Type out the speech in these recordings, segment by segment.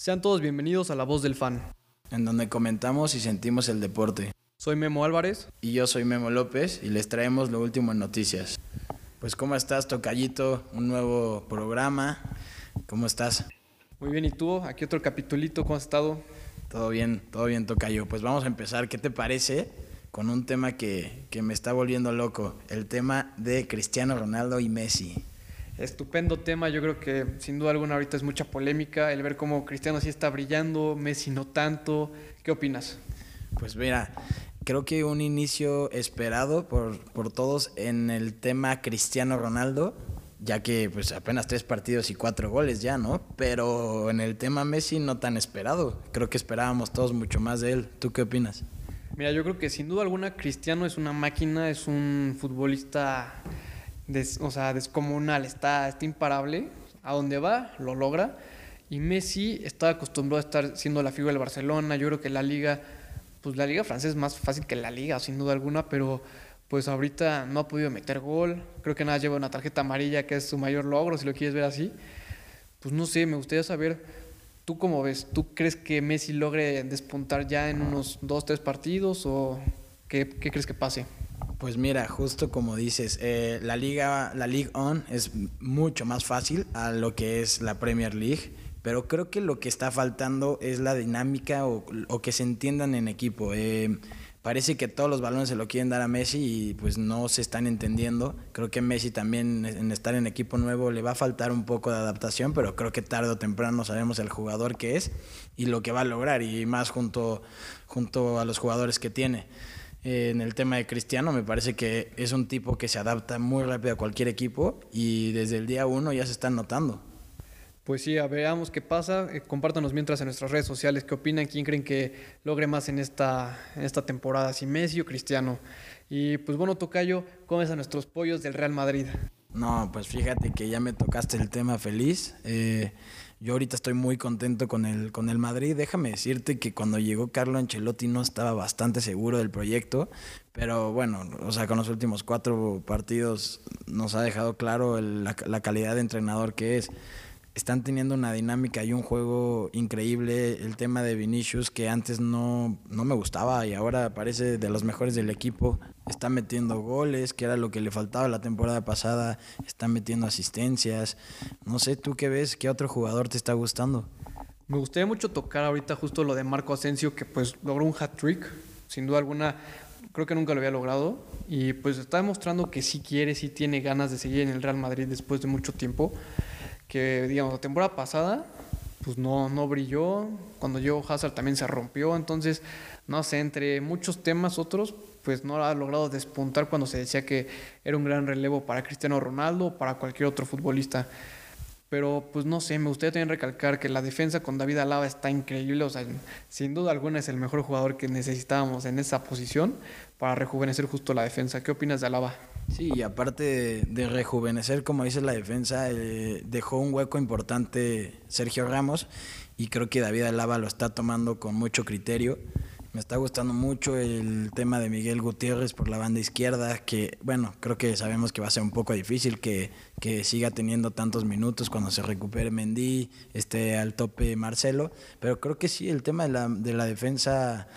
Sean todos bienvenidos a La Voz del Fan. En donde comentamos y sentimos el deporte. Soy Memo Álvarez. Y yo soy Memo López y les traemos lo último en noticias. Pues ¿cómo estás, Tocayito? Un nuevo programa. ¿Cómo estás? Muy bien, ¿y tú? Aquí otro capitulito, ¿cómo has estado? Todo bien, todo bien, Tocayo. Pues vamos a empezar. ¿Qué te parece? Con un tema que, que me está volviendo loco. El tema de Cristiano Ronaldo y Messi. Estupendo tema, yo creo que sin duda alguna ahorita es mucha polémica el ver cómo Cristiano sí está brillando, Messi no tanto. ¿Qué opinas? Pues mira, creo que un inicio esperado por, por todos en el tema Cristiano Ronaldo, ya que pues apenas tres partidos y cuatro goles ya, ¿no? Pero en el tema Messi no tan esperado. Creo que esperábamos todos mucho más de él. ¿Tú qué opinas? Mira, yo creo que sin duda alguna Cristiano es una máquina, es un futbolista o sea, descomunal, está, está imparable. A donde va, lo logra. Y Messi está acostumbrado a estar siendo la figura del Barcelona. Yo creo que la liga, pues la liga francesa es más fácil que la liga, sin duda alguna, pero pues ahorita no ha podido meter gol. Creo que nada lleva una tarjeta amarilla, que es su mayor logro, si lo quieres ver así. Pues no sé, me gustaría saber, ¿tú cómo ves? ¿Tú crees que Messi logre despuntar ya en unos dos, tres partidos o qué, qué crees que pase? Pues mira, justo como dices, eh, la liga, la League On es mucho más fácil a lo que es la Premier League, pero creo que lo que está faltando es la dinámica o, que se entiendan en equipo. Eh, parece que todos los balones se lo quieren dar a Messi y pues no se están entendiendo. Creo que Messi también en estar en equipo nuevo le va a faltar un poco de adaptación, pero creo que tarde o temprano sabemos el jugador que es y lo que va a lograr y más junto, junto a los jugadores que tiene en el tema de Cristiano, me parece que es un tipo que se adapta muy rápido a cualquier equipo y desde el día uno ya se están notando. Pues sí, veamos qué pasa. Eh, compártanos mientras en nuestras redes sociales qué opinan, quién creen que logre más en esta, en esta temporada, si Messi o Cristiano. Y pues bueno, Tocayo, ¿cómo es a nuestros pollos del Real Madrid? No, pues fíjate que ya me tocaste el tema feliz. Eh, yo ahorita estoy muy contento con el, con el Madrid. Déjame decirte que cuando llegó Carlo Ancelotti no estaba bastante seguro del proyecto, pero bueno, o sea, con los últimos cuatro partidos nos ha dejado claro la, la calidad de entrenador que es están teniendo una dinámica y un juego increíble. El tema de Vinicius, que antes no, no me gustaba y ahora parece de los mejores del equipo. Está metiendo goles, que era lo que le faltaba la temporada pasada. Está metiendo asistencias. No sé, ¿tú qué ves? ¿Qué otro jugador te está gustando? Me gustaría mucho tocar ahorita justo lo de Marco Asensio, que pues logró un hat-trick. Sin duda alguna, creo que nunca lo había logrado. Y pues está demostrando que sí quiere, sí tiene ganas de seguir en el Real Madrid después de mucho tiempo que digamos la temporada pasada pues no, no brilló, cuando llegó Hazard también se rompió, entonces no sé, entre muchos temas otros, pues no ha logrado despuntar cuando se decía que era un gran relevo para Cristiano Ronaldo o para cualquier otro futbolista. Pero pues no sé, me gustaría también recalcar que la defensa con David Alaba está increíble, o sea, sin duda alguna es el mejor jugador que necesitábamos en esa posición para rejuvenecer justo la defensa. ¿Qué opinas de Alaba? Sí, y aparte de, rejuvenecer, como dice la defensa, eh, dejó un hueco importante Sergio Ramos y creo que David Alaba lo está tomando con mucho criterio. Me está gustando mucho el tema de Miguel Gutiérrez por la banda izquierda, que bueno, creo que sabemos que va a ser un poco difícil que, que siga teniendo tantos minutos cuando se recupere Mendy, esté al tope Marcelo, pero creo que sí, el tema de la, de la defensa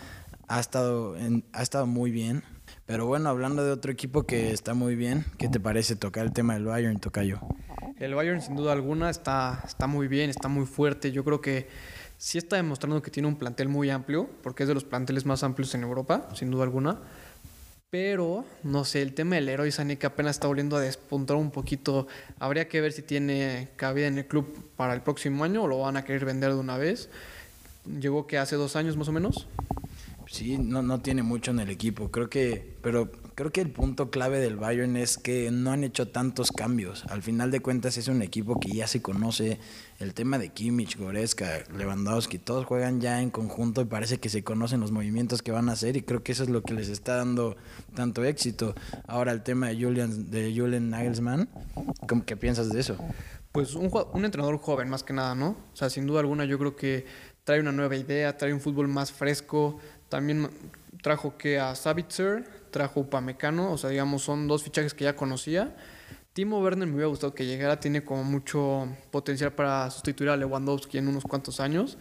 ha estado, ha estado muy bien. Pero bueno, hablando de otro equipo que está muy bien, ¿qué te parece tocar el tema del Bayern, Tocayo? El Bayern sin duda alguna está, está muy bien, está muy fuerte. Yo creo que sí está demostrando que tiene un plantel muy amplio, porque es de los planteles más amplios en Europa, sin duda alguna. Pero, no sé, el tema del héroe Sané que apenas está volviendo a despuntar un poquito. Habría que ver si tiene cabida en el club para el próximo año o lo van a querer vender de una vez. Llegó que hace dos años más o menos. Sí, no, no tiene mucho en el equipo. Creo que, pero creo que el punto clave del Bayern es que no han hecho tantos cambios. Al final de cuentas es un equipo que ya se conoce. El tema de Kimmich, Goretzka, Lewandowski, todos juegan ya en conjunto y parece que se conocen los movimientos que van a hacer y creo que eso es lo que les está dando tanto éxito. Ahora el tema de Julian, de Julian Nagelsmann, ¿qué piensas de eso? Pues un, un entrenador joven más que nada, ¿no? O sea, sin duda alguna yo creo que trae una nueva idea, trae un fútbol más fresco, también trajo que a Savitzer, trajo Upamecano, o sea, digamos, son dos fichajes que ya conocía. Timo Werner me hubiera gustado que llegara, tiene como mucho potencial para sustituir a Lewandowski en unos cuantos años.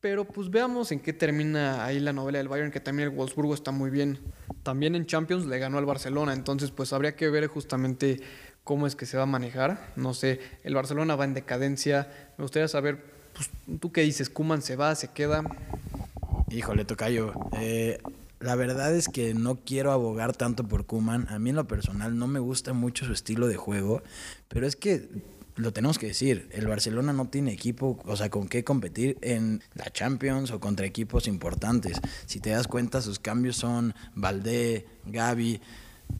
Pero pues veamos en qué termina ahí la novela del Bayern, que también el Wolfsburgo está muy bien. También en Champions le ganó al Barcelona, entonces pues habría que ver justamente cómo es que se va a manejar. No sé, el Barcelona va en decadencia. Me gustaría saber, pues, ¿tú qué dices? ¿Kuman se va, se queda? Híjole, Tocayo. Eh, la verdad es que no quiero abogar tanto por Kuman. A mí en lo personal no me gusta mucho su estilo de juego, pero es que lo tenemos que decir, el Barcelona no tiene equipo, o sea, con qué competir en la Champions o contra equipos importantes. Si te das cuenta, sus cambios son Valdé, Gaby.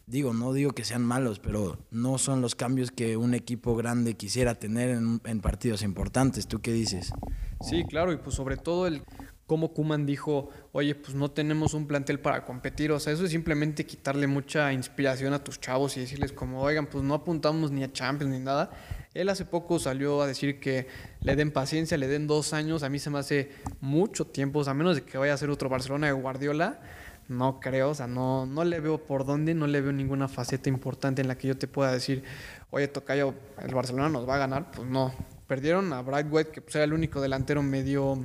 Digo, no digo que sean malos, pero no son los cambios que un equipo grande quisiera tener en, en partidos importantes. ¿Tú qué dices? Sí, claro, y pues sobre todo el cómo Kuman dijo, oye, pues no tenemos un plantel para competir. O sea, eso es simplemente quitarle mucha inspiración a tus chavos y decirles como, oigan, pues no apuntamos ni a Champions ni nada. Él hace poco salió a decir que le den paciencia, le den dos años. A mí se me hace mucho tiempo, o sea, a menos de que vaya a ser otro Barcelona de Guardiola. No creo, o sea, no, no le veo por dónde, no le veo ninguna faceta importante en la que yo te pueda decir, oye, Tocayo, el Barcelona nos va a ganar. Pues no. Perdieron a White, que pues era el único delantero medio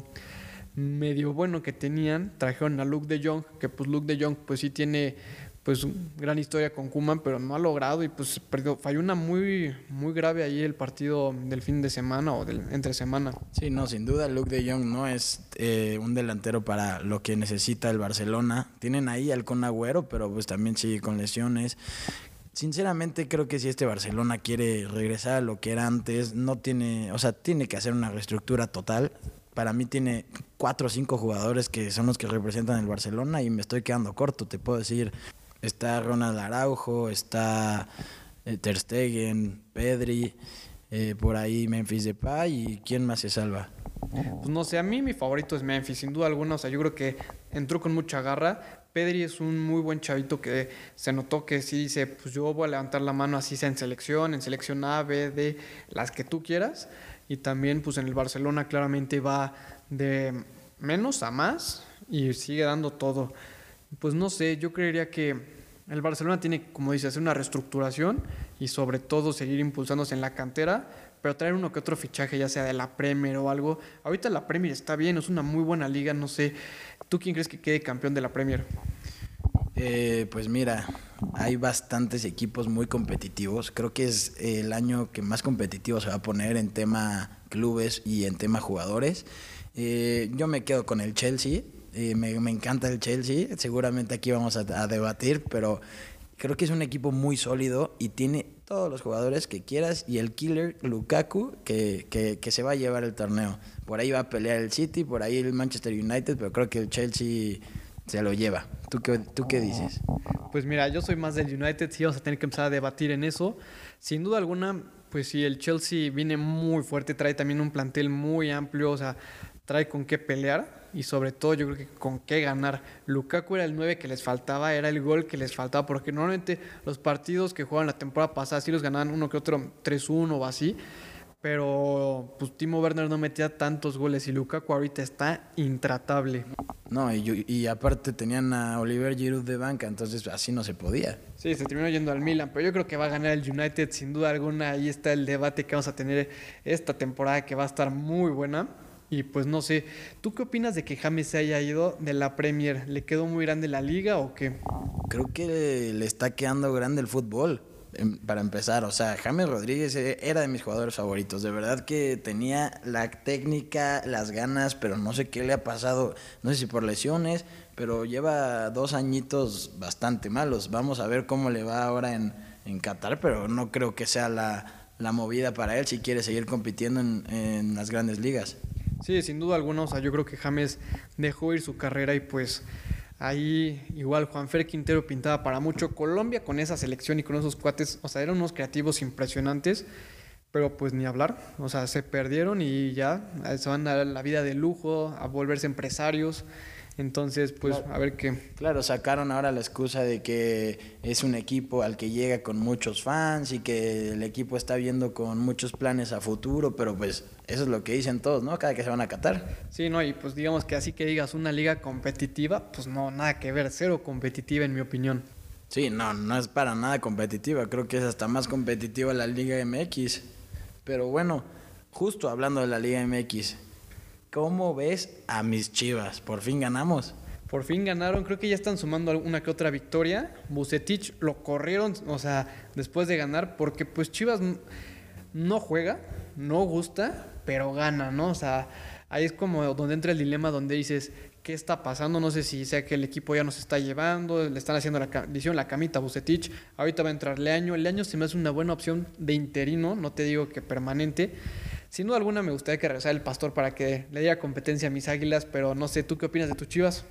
medio bueno que tenían, trajeron a Luke de Jong, que pues Luke de Jong pues sí tiene pues gran historia con Kuman, pero no ha logrado y pues perdió, falló una muy muy grave ahí el partido del fin de semana o del entre semana. Sí, no, sin duda Luke de Jong no es eh, un delantero para lo que necesita el Barcelona. Tienen ahí al Con Agüero, pero pues también sigue con lesiones. Sinceramente creo que si este Barcelona quiere regresar a lo que era antes, no tiene, o sea, tiene que hacer una reestructura total para mí tiene cuatro o cinco jugadores que son los que representan el Barcelona y me estoy quedando corto. Te puedo decir, está Ronald Araujo, está eh, Ter Stegen, Pedri, eh, por ahí Memphis Depay y quién más se salva. Pues no sé, a mí mi favorito es Memphis, sin duda alguna. O sea, yo creo que entró con mucha garra. Pedri es un muy buen chavito que se notó que sí dice, pues yo voy a levantar la mano así sea en selección, en selección A, B, D, las que tú quieras y también pues en el Barcelona claramente va de menos a más y sigue dando todo. Pues no sé, yo creería que el Barcelona tiene, como dice, hacer una reestructuración y sobre todo seguir impulsándose en la cantera, pero traer uno que otro fichaje, ya sea de la Premier o algo. Ahorita la Premier está bien, es una muy buena liga, no sé. ¿Tú quién crees que quede campeón de la Premier? Eh, pues mira, hay bastantes equipos muy competitivos. Creo que es el año que más competitivo se va a poner en tema clubes y en tema jugadores. Eh, yo me quedo con el Chelsea. Eh, me, encanta el Chelsea. Seguramente aquí vamos a, debatir, pero creo que es un equipo muy sólido y tiene todos los jugadores que quieras y el killer Lukaku que, que, se va a llevar el torneo. Por ahí va a pelear el City, por ahí el Manchester United, pero creo que el Chelsea se lo lleva. ¿Tú qué, ¿Tú qué dices? Pues mira, yo soy más del United, sí vamos a tener que empezar a debatir en eso. Sin duda alguna, pues sí, el Chelsea viene muy fuerte, trae también un plantel muy amplio, o sea, trae con qué pelear y sobre todo yo creo que con qué ganar. Lukaku era el 9 que les faltaba, era el gol que les faltaba, porque normalmente los partidos que jugaban la temporada pasada sí los ganaban uno que otro 3-1 o así pero pues Timo Werner no metía tantos goles y Lukaku ahorita está intratable. No, y, y, aparte tenían a Oliver Giroud de banca, entonces así no se podía. Sí, se terminó yendo al Milan, pero yo creo que va a ganar el United sin duda alguna. Ahí está el debate que vamos a tener esta temporada que va a estar muy buena. Y pues no sé, ¿tú qué opinas de que James se haya ido de la Premier? ¿Le quedó muy grande la liga o qué? Creo que le está quedando grande el fútbol. Em, para empezar, o sea, James Rodríguez eh, era de mis jugadores favoritos. De verdad que tenía la técnica, las ganas, pero no sé qué le ha pasado. No sé si por lesiones, pero lleva dos añitos bastante malos. Vamos a ver cómo le va ahora en, en Qatar, pero no creo que sea la, la movida para él si quiere seguir compitiendo en, en las grandes ligas. Sí, sin duda alguna. O sea, yo creo que James dejó ir su carrera y pues Ahí igual Juanfer Quintero pintaba para mucho. Colombia con esa selección y con esos cuates, o sea, eran unos creativos impresionantes, pero pues ni hablar. O sea, se perdieron y ya se van a la vida de lujo, a volverse empresarios. Entonces, pues a ver qué. Claro, sacaron ahora la excusa de que es un equipo al que llega con muchos fans y que el equipo está viendo con muchos planes a futuro, pero pues eso es lo que dicen todos, ¿no? Cada que se van a catar. Sí, no, y pues digamos que así que digas una liga competitiva, pues no, nada que ver, cero competitiva en mi opinión. Sí, no, no es para nada competitiva. Creo que es hasta más competitiva la Liga MX. Pero bueno, justo hablando de la Liga MX, ¿cómo ves a mis chivas? Por fin ganamos. Por fin ganaron, creo que ya están sumando una que otra victoria. Bucetich lo corrieron, o sea, después de ganar, porque pues Chivas no juega, no gusta, pero gana, ¿no? O sea, ahí es como donde entra el dilema donde dices, ¿qué está pasando? No sé si sea que el equipo ya nos está llevando, le están haciendo la, le la camita a Bucetich, ahorita va a entrar Leaño, Leaño se me hace una buena opción de interino, no te digo que permanente. Sin duda alguna me gustaría que regresara el pastor para que le diera competencia a mis águilas, pero no sé, ¿tú qué opinas de tus chivas?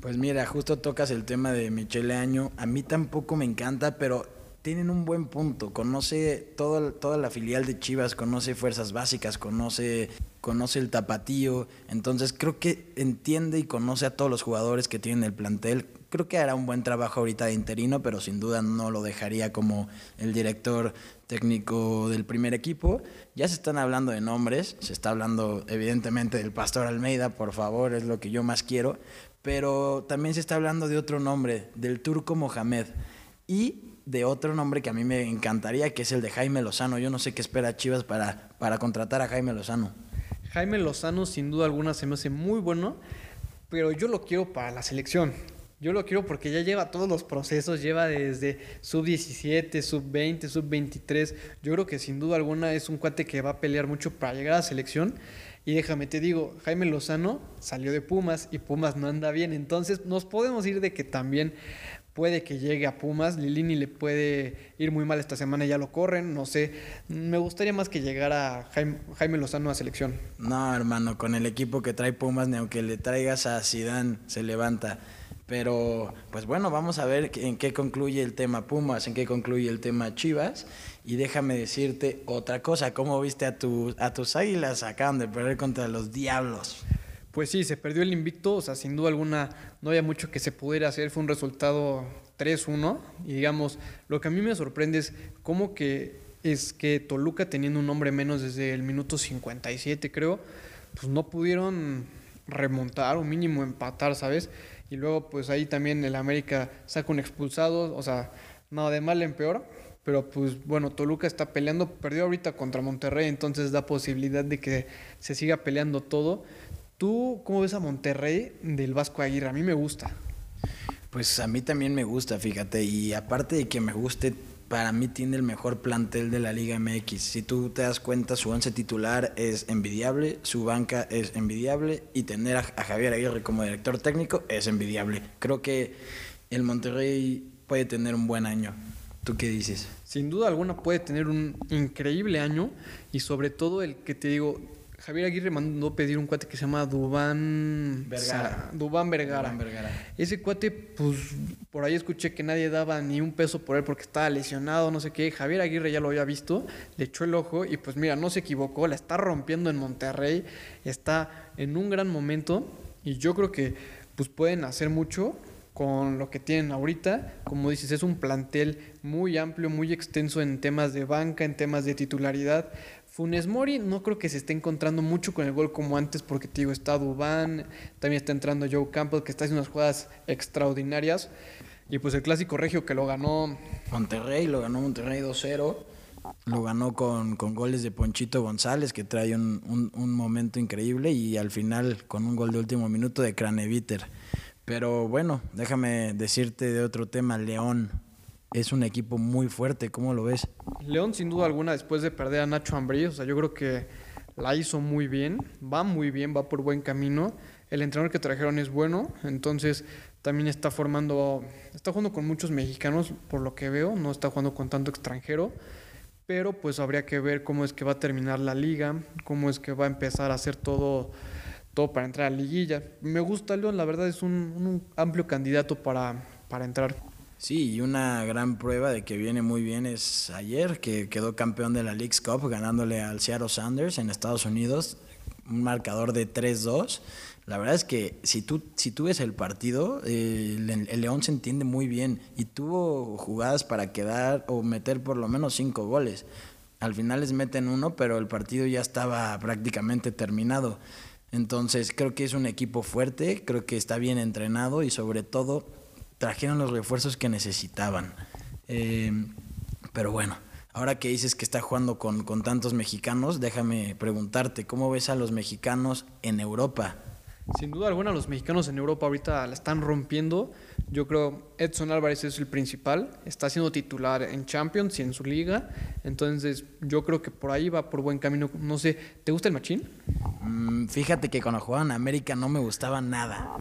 Pues mira, justo tocas el tema de Michele Leaño. A mí tampoco me encanta, pero tienen un buen punto. Conoce toda la filial de Chivas, conoce fuerzas básicas, conoce, conoce el tapatío. Entonces creo que entiende y conoce a todos los jugadores que tienen el plantel. Creo que hará un buen trabajo ahorita de interino, pero sin duda no lo dejaría como el director técnico del primer equipo. Ya se están hablando de nombres, se está hablando evidentemente del Pastor Almeida, por favor, es lo que yo más quiero, pero también se está hablando de otro nombre, del turco Mohamed. Y de otro nombre que a mí me encantaría, que es el de Jaime Lozano. Yo no sé qué espera Chivas para, para contratar a Jaime Lozano. Jaime Lozano sin duda alguna se me hace muy bueno, pero yo lo quiero para la selección. Yo lo quiero porque ya lleva todos los procesos, lleva desde sub 17, sub 20, sub 23. Yo creo que sin duda alguna es un cuate que va a pelear mucho para llegar a la selección. Y déjame te digo, Jaime Lozano salió de Pumas y Pumas no anda bien. Entonces nos podemos ir de que también puede que llegue a Pumas. Lilini le puede ir muy mal esta semana, ya lo corren, no sé. Me gustaría más que llegara Jaime, Lozano a selección. No, hermano, con el equipo que trae Pumas, ni aunque le traigas a Sidán, se levanta. Pero, pues bueno, vamos a ver en qué concluye el tema Pumas, en qué concluye el tema Chivas. Y déjame decirte otra cosa, ¿cómo viste a, a tus águilas? Acaban de perder contra los Diablos. Pues sí, se perdió el invicto, o sea, sin duda alguna no había mucho que se pudiera hacer, fue un resultado 3-1 y digamos, lo que a mí me sorprende es cómo que es que Toluca teniendo un hombre menos desde el minuto 57 creo, pues no pudieron remontar o mínimo empatar, ¿sabes? Y luego pues ahí también el América saca un expulsado, o sea, nada de mal en peor, pero pues bueno, Toluca está peleando, perdió ahorita contra Monterrey, entonces da posibilidad de que se siga peleando todo ¿Tú cómo ves a Monterrey del Vasco Aguirre? A mí me gusta. Pues a mí también me gusta, fíjate. Y aparte de que me guste, para mí tiene el mejor plantel de la Liga MX. Si tú te das cuenta, su once titular es envidiable, su banca es envidiable y tener a, Javier Aguirre como director técnico es envidiable. Creo que el Monterrey puede tener un buen año. ¿Tú qué dices? Sin duda alguna puede tener un increíble año y sobre todo el que te digo, Javier Aguirre mandó pedir un cuate que se llama Dubán Vergara. Dubán Vergara. Ese cuate, pues por ahí escuché que nadie daba ni un peso por él porque estaba lesionado, no sé qué. Javier Aguirre ya lo había visto, le echó el ojo y pues mira, no se equivocó, la está rompiendo en Monterrey, está en un gran momento y yo creo que pues pueden hacer mucho con lo que tienen ahorita. Como dices, es un plantel muy amplio, muy extenso en temas de banca, en temas de titularidad. Funes Mori no creo que se esté encontrando mucho con el gol como antes, porque te digo, está Dubán, también está entrando Joe Campbell, que está haciendo unas jugadas extraordinarias. Y pues el clásico regio que lo ganó. Monterrey, lo ganó Monterrey 2-0. Lo ganó con, goles de Ponchito González, que trae un, un, momento increíble, y al final con un gol de último minuto de Craneviter. Pero bueno, déjame decirte de otro tema, León es un equipo muy fuerte. ¿Cómo lo ves? León, sin duda alguna, después de perder a Nacho Ambrí, o sea, yo creo que la hizo muy bien, va muy bien, va por buen camino. El entrenador que trajeron es bueno, entonces también está formando, está jugando con muchos mexicanos, por lo que veo, no está jugando con tanto extranjero, pero pues habría que ver cómo es que va a terminar la liga, cómo es que va a empezar a hacer todo, todo para entrar a la liguilla. Me gusta León, la verdad es un, un amplio candidato para, para entrar. Sí, y una gran prueba de que viene muy bien es ayer, que quedó campeón de la League's Cup ganándole al Seattle Sanders en Estados Unidos, un marcador de 3-2. La verdad es que si tú, si tú ves el partido, el, el, León se entiende muy bien y tuvo jugadas para quedar o meter por lo menos cinco goles. Al final les meten uno, pero el partido ya estaba prácticamente terminado. Entonces creo que es un equipo fuerte, creo que está bien entrenado y sobre todo trajeron los refuerzos que necesitaban. Eh, pero bueno, ahora que dices que está jugando con, con tantos mexicanos, déjame preguntarte, ¿cómo ves a los mexicanos en Europa? Sin duda alguna, los mexicanos en Europa ahorita la están rompiendo. Yo creo Edson Álvarez es el principal, está siendo titular en Champions y en su liga. Entonces, yo creo que por ahí va por buen camino. No sé, ¿te gusta el machín? Mm, fíjate que cuando jugaban en América no me gustaba nada.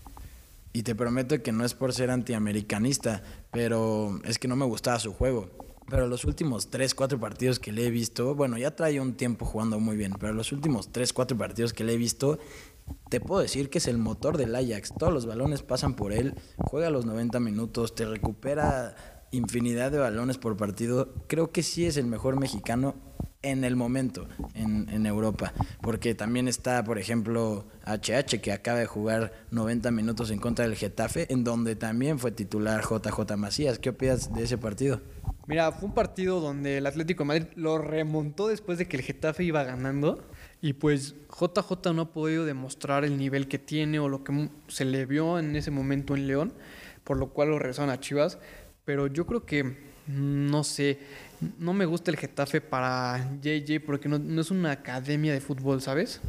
Y te prometo que no es por ser antiamericanista, pero es que no me gustaba su juego. Pero los últimos 3, 4 partidos que le he visto, bueno, ya trae un tiempo jugando muy bien, pero los últimos 3, 4 partidos que le he visto, te puedo decir que es el motor del Ajax. Todos los balones pasan por él, juega los 90 minutos, te recupera infinidad de balones por partido. Creo que sí es el mejor mexicano en el momento en, Europa. Porque también está, por ejemplo, HH, que acaba de jugar 90 minutos en contra del Getafe, en donde también fue titular JJ Macías. ¿Qué opinas de ese partido? Mira, fue un partido donde el Atlético de Madrid lo remontó después de que el Getafe iba ganando. Y pues JJ no ha podido demostrar el nivel que tiene o lo que se le vio en ese momento en León, por lo cual lo regresaron a Chivas. Pero yo creo que, no sé, no me gusta el Getafe para JJ porque no, no es una academia de fútbol, ¿sabes?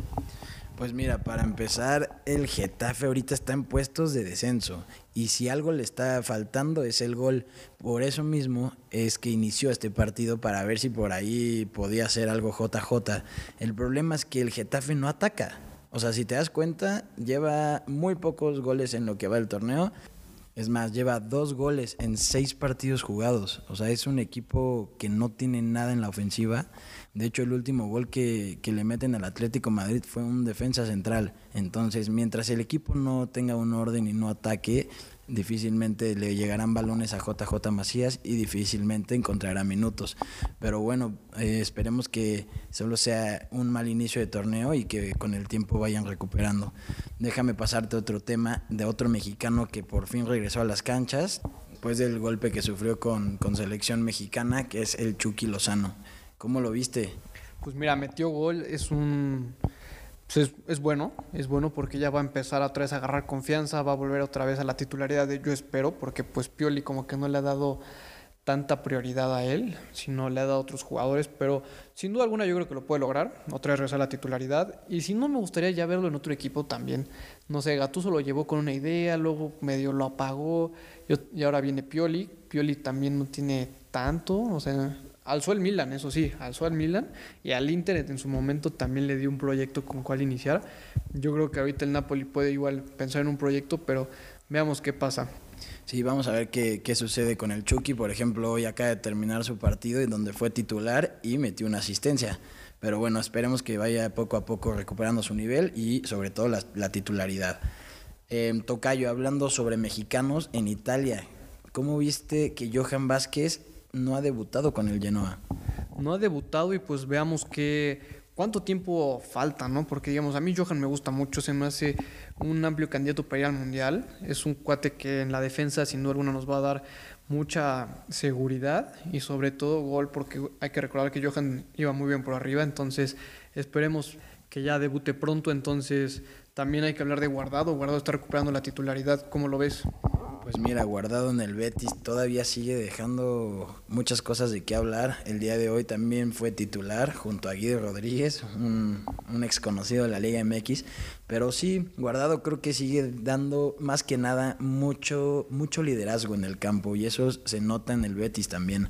Pues mira, para empezar, el Getafe ahorita está en puestos de descenso y si algo le está faltando es el gol. Por eso mismo es que inició este partido para ver si por ahí podía hacer algo JJ. El problema es que el Getafe no ataca. O sea, si te das cuenta, lleva muy pocos goles en lo que va el torneo. Es más, lleva dos goles en seis partidos jugados. O sea, es un equipo que no tiene nada en la ofensiva. De hecho, el último gol que, que, le meten al Atlético Madrid fue un defensa central. Entonces, mientras el equipo no tenga un orden y no ataque, difícilmente le llegarán balones a JJ Macías y difícilmente encontrará minutos. Pero bueno, eh, esperemos que solo sea un mal inicio de torneo y que con el tiempo vayan recuperando. Déjame pasarte otro tema de otro mexicano que por fin regresó a las canchas, después del golpe que sufrió con, con selección mexicana, que es el Chucky Lozano. ¿Cómo lo viste? Pues mira, metió gol, es un... Pues es, es, bueno, es bueno porque ya va a empezar otra vez a agarrar confianza, va a volver otra vez a la titularidad de yo espero, porque pues Pioli como que no le ha dado tanta prioridad a él, sino le ha dado a otros jugadores, pero sin duda alguna yo creo que lo puede lograr, otra vez regresar a la titularidad, y si no me gustaría ya verlo en otro equipo también, no sé, Gattuso lo llevó con una idea, luego medio lo apagó, y ahora viene Pioli, Pioli también no tiene tanto, o sea, alzó el Milan, eso sí, alzó al Milan y al Inter en su momento también le dio un proyecto con cual iniciar. Yo creo que ahorita el Napoli puede igual pensar en un proyecto, pero veamos qué pasa. Sí, vamos a ver qué, qué sucede con el Chucky. Por ejemplo, hoy acaba de terminar su partido en donde fue titular y metió una asistencia. Pero bueno, esperemos que vaya poco a poco recuperando su nivel y sobre todo la, la titularidad. Eh, Tocayo, hablando sobre mexicanos en Italia, ¿cómo viste que Johan Vázquez no ha debutado con el Genoa. No ha debutado y pues veamos qué cuánto tiempo falta, ¿no? Porque digamos, a mí Johan me gusta mucho, se me hace un amplio candidato para ir al Mundial. Es un cuate que en la defensa sin duda alguna nos va a dar mucha seguridad y sobre todo gol porque hay que recordar que Johan iba muy bien por arriba, entonces esperemos que ya debute pronto, entonces también hay que hablar de Guardado, Guardado está recuperando la titularidad, ¿cómo lo ves? Pues mira, guardado en el Betis todavía sigue dejando muchas cosas de qué hablar. El día de hoy también fue titular junto a Guido Rodríguez, un, ex conocido de la Liga MX. Pero sí, guardado creo que sigue dando más que nada mucho, mucho liderazgo en el campo y eso se nota en el Betis también.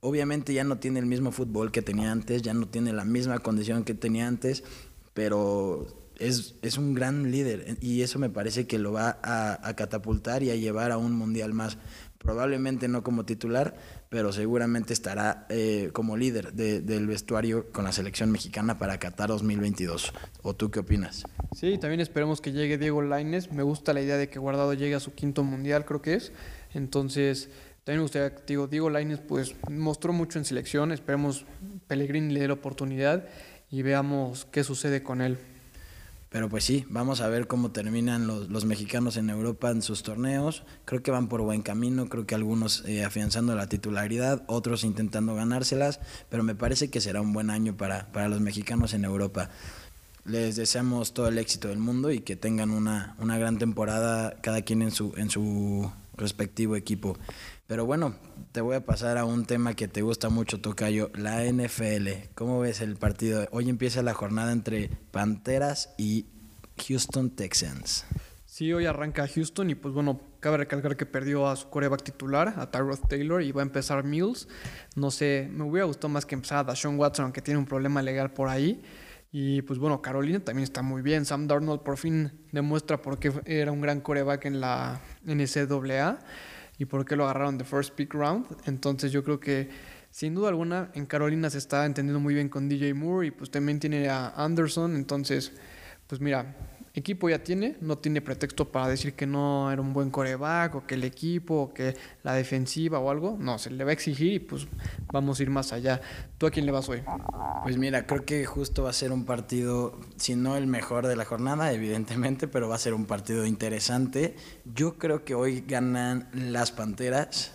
Obviamente ya no tiene el mismo fútbol que tenía antes, ya no tiene la misma condición que tenía antes, pero es, es, un gran líder y eso me parece que lo va a, a, catapultar y a llevar a un mundial más. Probablemente no como titular, pero seguramente estará eh, como líder de, del vestuario con la selección mexicana para Qatar 2022. ¿O tú qué opinas? Sí, también esperemos que llegue Diego Laines. Me gusta la idea de que Guardado llegue a su quinto mundial, creo que es. Entonces, también me gustaría, digo, Diego Laines pues mostró mucho en selección. Esperemos Pellegrini le dé la oportunidad y veamos qué sucede con él. Pero pues sí, vamos a ver cómo terminan los, los, mexicanos en Europa en sus torneos. Creo que van por buen camino, creo que algunos eh, afianzando la titularidad, otros intentando ganárselas, pero me parece que será un buen año para, para los mexicanos en Europa. Les deseamos todo el éxito del mundo y que tengan una, una gran temporada cada quien en su, en su, respectivo equipo. Pero bueno, te voy a pasar a un tema que te gusta mucho, Tocayo, la NFL. ¿Cómo ves el partido? Hoy empieza la jornada entre Panteras y Houston Texans. Sí, hoy arranca Houston y pues bueno, cabe recalcar que perdió a su coreback titular, a Tyrod Taylor, y va a empezar Mills. No sé, me hubiera gustado más que empezar a Sean Watson, aunque tiene un problema legal por ahí. Y pues bueno, Carolina también está muy bien. Sam Darnold por fin demuestra por qué era un gran coreback en la NCAA y por qué lo agarraron de first pick round. Entonces yo creo que sin duda alguna en Carolina se está entendiendo muy bien con DJ Moore y pues también tiene a Anderson. Entonces, pues mira, equipo ya tiene, no tiene pretexto para decir que no era un buen coreback o que el equipo o que la defensiva o algo. No, se le va a exigir y pues vamos a ir más allá. ¿Tú a quién le vas hoy? Pues mira, creo que justo va a ser un partido, si no el mejor de la jornada, evidentemente, pero va a ser un partido interesante. Yo creo que hoy ganan las Panteras.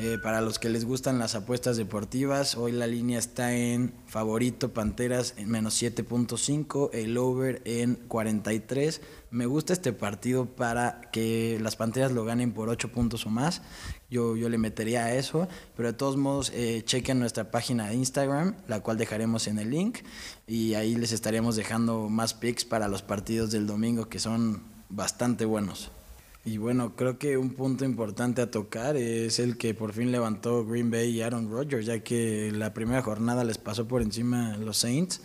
Eh, para los que les gustan las apuestas deportivas, hoy la línea está en favorito Panteras en menos 7.5, el over en 43. Me gusta este partido para que las Panteras lo ganen por 8 puntos o más. Yo, yo le metería a eso, pero de todos modos eh, chequen nuestra página de Instagram, la cual dejaremos en el link, y ahí les estaremos dejando más picks para los partidos del domingo que son bastante buenos. Y bueno, creo que un punto importante a tocar es el que por fin levantó Green Bay y Aaron Rodgers, ya que la primera jornada les pasó por encima los Saints.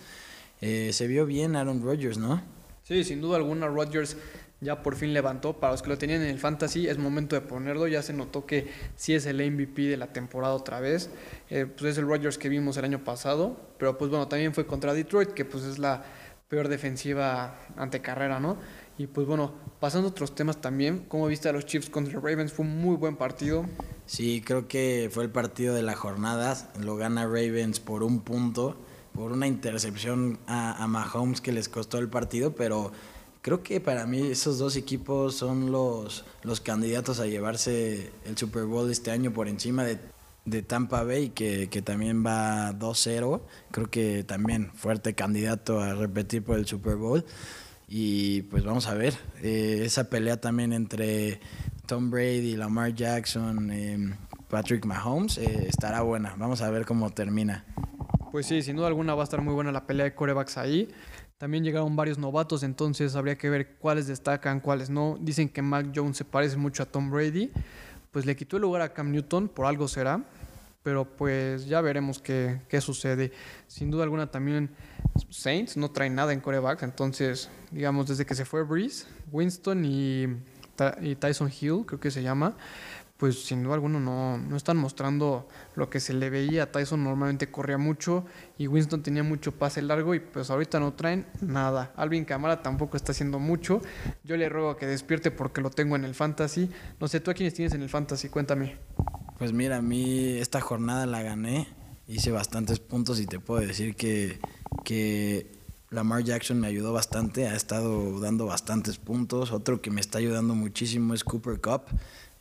Eh, se vio bien Aaron Rodgers, ¿no? Sí, sin duda alguna Rodgers ya por fin levantó. Para los que lo tenían en el fantasy, es momento de ponerlo. Ya se notó que sí es el MVP de la temporada otra vez. Eh, pues es el Rodgers que vimos el año pasado. Pero pues bueno, también fue contra Detroit, que pues es la peor defensiva ante carrera, ¿no? Y pues bueno, pasando a otros temas también, ¿cómo viste a los Chiefs contra Ravens? Fue un muy buen partido. Sí, creo que fue el partido de la jornada. Lo gana Ravens por un punto, por una intercepción a, a Mahomes que les costó el partido, pero creo que para mí esos dos equipos son los, los candidatos a llevarse el Super Bowl este año por encima de, de Tampa Bay, que, que también va 2-0. Creo que también fuerte candidato a repetir por el Super Bowl. Y pues vamos a ver, eh, esa pelea también entre Tom Brady, Lamar Jackson, eh, Patrick Mahomes eh, estará buena. Vamos a ver cómo termina. Pues sí, sin duda alguna va a estar muy buena la pelea de corebacks ahí. También llegaron varios novatos, entonces habría que ver cuáles destacan, cuáles no. Dicen que Mac Jones se parece mucho a Tom Brady. Pues le quitó el lugar a Cam Newton, por algo será. Pero pues ya veremos qué, qué sucede. Sin duda alguna también Saints no traen nada en corebacks, entonces digamos desde que se fue Breeze, Winston y, y Tyson Hill, creo que se llama, pues sin duda alguna no, no están mostrando lo que se le veía. Tyson normalmente corría mucho y Winston tenía mucho pase largo y pues ahorita no traen nada. Alvin Camara tampoco está haciendo mucho. Yo le ruego que despierte porque lo tengo en el fantasy. No sé, ¿tú a quiénes tienes en el fantasy? Cuéntame. Pues mira, a mí esta jornada la gané. Hice bastantes puntos y te puedo decir que, que Lamar Jackson me ayudó bastante. Ha estado dando bastantes puntos. Otro que me está ayudando muchísimo es Cooper Cup.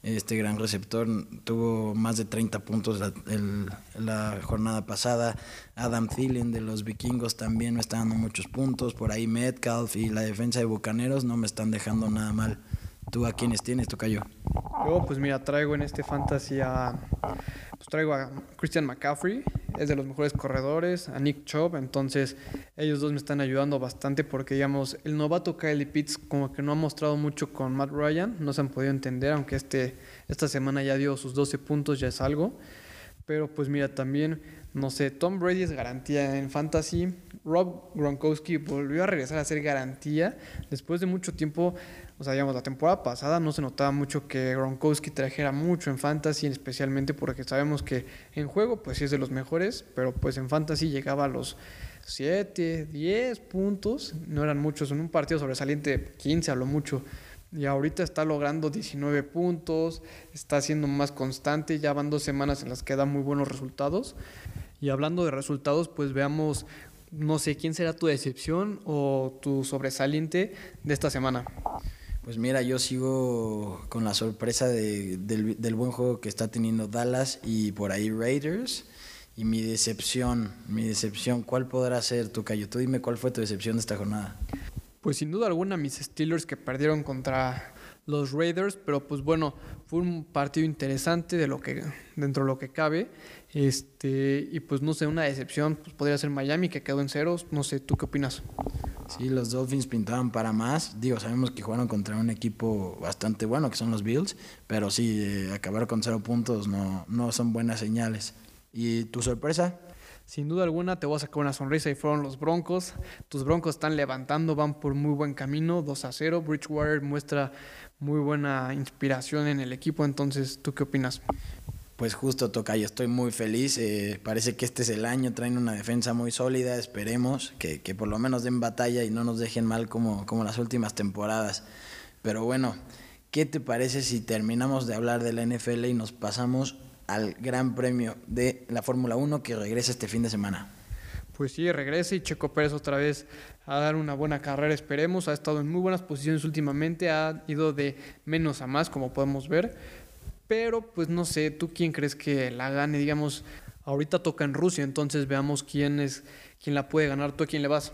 Este gran receptor tuvo más de 30 puntos la, el, la jornada pasada. Adam Thielen de los vikingos también me está dando muchos puntos. Por ahí Metcalf y la defensa de Bucaneros no me están dejando nada mal. ¿Tú a quiénes tienes, Tocayo? Yo, pues mira, traigo en este fantasy a. Pues traigo a Christian McCaffrey, es de los mejores corredores, a Nick Chubb, entonces ellos dos me están ayudando bastante porque, digamos, el novato Kylie Pitts como que no ha mostrado mucho con Matt Ryan, no se han podido entender, aunque este, esta semana ya dio sus 12 puntos, ya es algo. Pero pues mira, también, no sé, Tom Brady es garantía en fantasy. Rob Gronkowski volvió a regresar a ser garantía después de mucho tiempo. O sea, digamos, la temporada pasada no se notaba mucho que Gronkowski trajera mucho en fantasy, especialmente porque sabemos que en juego, pues sí es de los mejores, pero pues en fantasy llegaba a los 7, 10 puntos, no eran muchos, en un partido sobresaliente 15 a lo mucho. Y ahorita está logrando 19 puntos, está siendo más constante, ya van dos semanas en las que da muy buenos resultados. Y hablando de resultados, pues veamos, no sé, ¿quién será tu decepción o tu sobresaliente de esta semana? Pues mira, yo sigo con la sorpresa de, del, del, buen juego que está teniendo Dallas y por ahí Raiders. Y mi decepción, mi decepción, ¿cuál podrá ser tu Cayo? Tú dime cuál fue tu decepción de esta jornada. Pues sin duda alguna mis Steelers que perdieron contra los Raiders, pero pues bueno, fue un partido interesante de lo que dentro de lo que cabe. Este, y pues no sé, una decepción pues podría ser Miami que quedó en ceros, no sé, ¿tú qué opinas? Sí, los Dolphins pintaban para más. Digo, sabemos que jugaron contra un equipo bastante bueno, que son los Bills, pero sí, eh, acabar con cero puntos no, no son buenas señales. ¿Y tu sorpresa? Sin duda alguna te voy a sacar una sonrisa y fueron los Broncos. Tus Broncos están levantando, van por muy buen camino, 2 a 0. Bridgewater muestra muy buena inspiración en el equipo, entonces, ¿tú qué opinas? Pues justo toca, yo estoy muy feliz. Eh, parece que este es el año, traen una defensa muy sólida. Esperemos que, que, por lo menos den batalla y no nos dejen mal como, como las últimas temporadas. Pero bueno, ¿qué te parece si terminamos de hablar de la NFL y nos pasamos al Gran Premio de la Fórmula 1 que regresa este fin de semana? Pues sí, regresa y Checo Pérez otra vez a dar una buena carrera, esperemos. Ha estado en muy buenas posiciones últimamente, ha ido de menos a más, como podemos ver pero pues no sé, ¿tú quién crees que la gane? Digamos, ahorita toca en Rusia, entonces veamos quién es quién la puede ganar, ¿tú a quién le vas?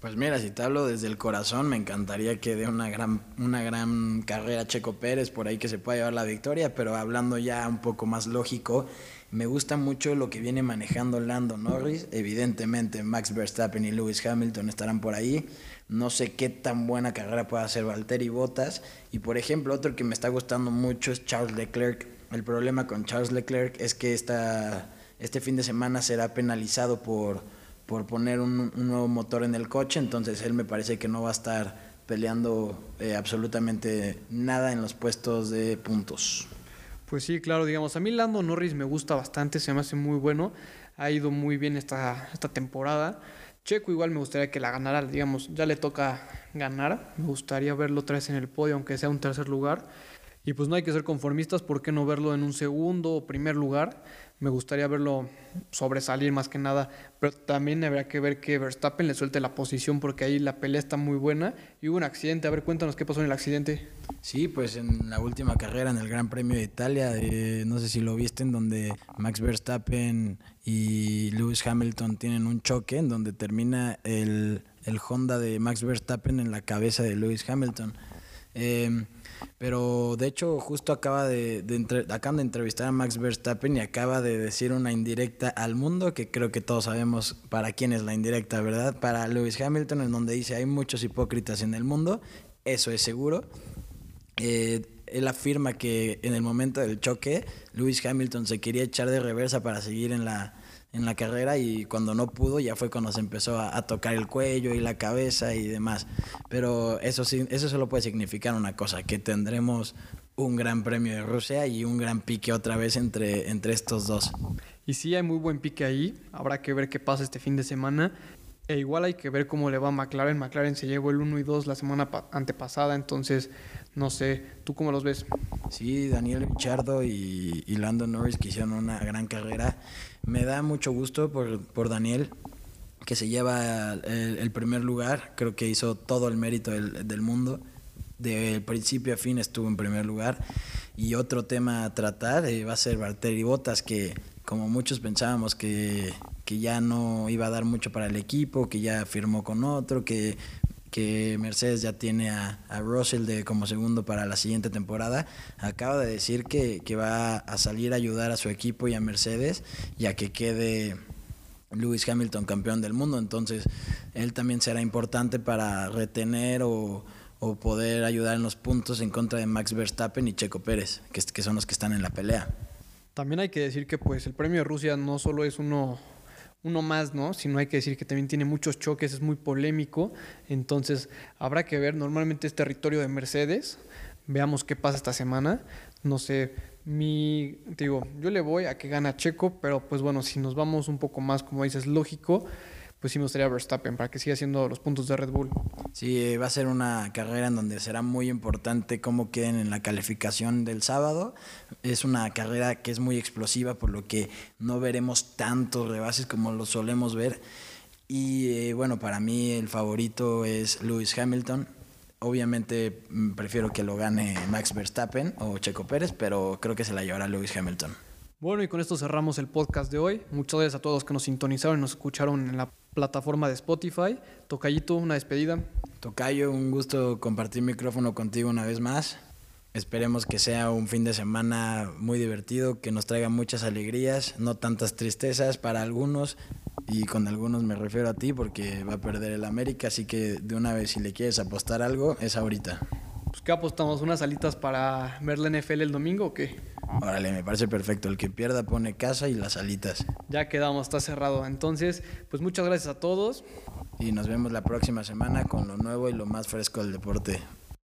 Pues mira, si te hablo desde el corazón, me encantaría que dé una gran, una gran carrera Checo Pérez por ahí que se pueda llevar la victoria, pero hablando ya un poco más lógico, me gusta mucho lo que viene manejando Lando Norris. Evidentemente, Max Verstappen y Lewis Hamilton estarán por ahí. No sé qué tan buena carrera puede hacer Valtteri Bottas. Y por ejemplo, otro que me está gustando mucho es Charles Leclerc. El problema con Charles Leclerc es que esta, este fin de semana será penalizado por, por poner un, nuevo motor en el coche. Entonces él me parece que no va a estar peleando eh, absolutamente nada en los puestos de puntos. Pues sí, claro, digamos, a mí Lando Norris me gusta bastante, se me hace muy bueno, ha ido muy bien esta, esta temporada. Checo igual me gustaría que la ganara, digamos, ya le toca ganar. Me gustaría verlo otra vez en el podio, aunque sea un tercer lugar. Y pues no hay que ser conformistas, ¿por qué no verlo en un segundo o primer lugar? Me gustaría verlo sobresalir más que nada, pero también habría que ver que Verstappen le suelte la posición porque ahí la pelea está muy buena y hubo un accidente. A ver, cuéntanos qué pasó en el accidente. Sí, pues en la última carrera en el Gran Premio de Italia, eh, no sé si lo viste, en donde Max Verstappen y Lewis Hamilton tienen un choque, en donde termina el, el Honda de Max Verstappen en la cabeza de Lewis Hamilton. Eh, pero de hecho, justo acaba de, de acaban de entrevistar a Max Verstappen y acaba de decir una indirecta al mundo, que creo que todos sabemos para quién es la indirecta, ¿verdad? Para Lewis Hamilton, en donde dice hay muchos hipócritas en el mundo, eso es seguro. Eh, él afirma que en el momento del choque, Lewis Hamilton se quería echar de reversa para seguir en la, en la carrera y cuando no pudo ya fue cuando se empezó a, tocar el cuello y la cabeza y demás. Pero eso, sí, eso solo puede significar una cosa, que tendremos un gran premio de Rusia y un gran pique otra vez entre, entre estos dos. Y sí, hay muy buen pique ahí, habrá que ver qué pasa este fin de semana. E igual hay que ver cómo le va a McLaren. McLaren se llevó el 1 y 2 la semana antepasada, entonces no sé, ¿tú cómo los ves? Sí, Daniel Richardo y, y Lando Norris que hicieron una gran carrera. Me da mucho gusto por, por Daniel, que se lleva el, primer lugar. Creo que hizo todo el mérito del, del mundo. De principio a fin estuvo en primer lugar. Y otro tema a tratar eh, va a ser Valtteri Bottas, que como muchos pensábamos que, que ya no iba a dar mucho para el equipo, que ya firmó con otro, que que Mercedes ya tiene a, Russell de, como segundo para la siguiente temporada, acaba de decir que, va a salir a ayudar a su equipo y a Mercedes, ya que quede Lewis Hamilton campeón del mundo. Entonces, él también será importante para retener o, poder ayudar en los puntos en contra de Max Verstappen y Checo Pérez, que, que son los que están en la pelea. También hay que decir que pues el premio de Rusia no solo es uno uno más, ¿no? Si no hay que decir que también tiene muchos choques, es muy polémico. Entonces, habrá que ver. Normalmente es territorio de Mercedes. Veamos qué pasa esta semana. No sé, mi. digo, yo le voy a que gana Checo, pero pues bueno, si nos vamos un poco más, como dices, lógico pues sí me gustaría Verstappen para que siga haciendo los puntos de Red Bull. Sí, va a ser una carrera en donde será muy importante cómo queden en la calificación del sábado. Es una carrera que es muy explosiva, por lo que no veremos tantos rebases como lo solemos ver. Y eh, bueno, para mí el favorito es Lewis Hamilton. Obviamente mm, prefiero que lo gane Max Verstappen o Checo Pérez, pero creo que se la llevará Lewis Hamilton. Bueno, y con esto cerramos el podcast de hoy. Muchas gracias a todos que nos sintonizaron y nos escucharon en la plataforma de Spotify. Tocayito, una despedida. Tocayo, un gusto compartir micrófono contigo una vez más. Esperemos que sea un fin de semana muy divertido, que nos traiga muchas alegrías, no tantas tristezas para algunos, y con algunos me refiero a ti porque va a perder el América, así que de una vez si le quieres apostar algo, es ahorita. Pues ¿qué apostamos? ¿Unas alitas para ver la NFL el domingo o qué? Órale, me parece perfecto. El que pierda pone casa y las alitas. Ya quedamos, está cerrado. Entonces, pues muchas gracias a todos. Y nos vemos la próxima semana con lo nuevo y lo más fresco del deporte.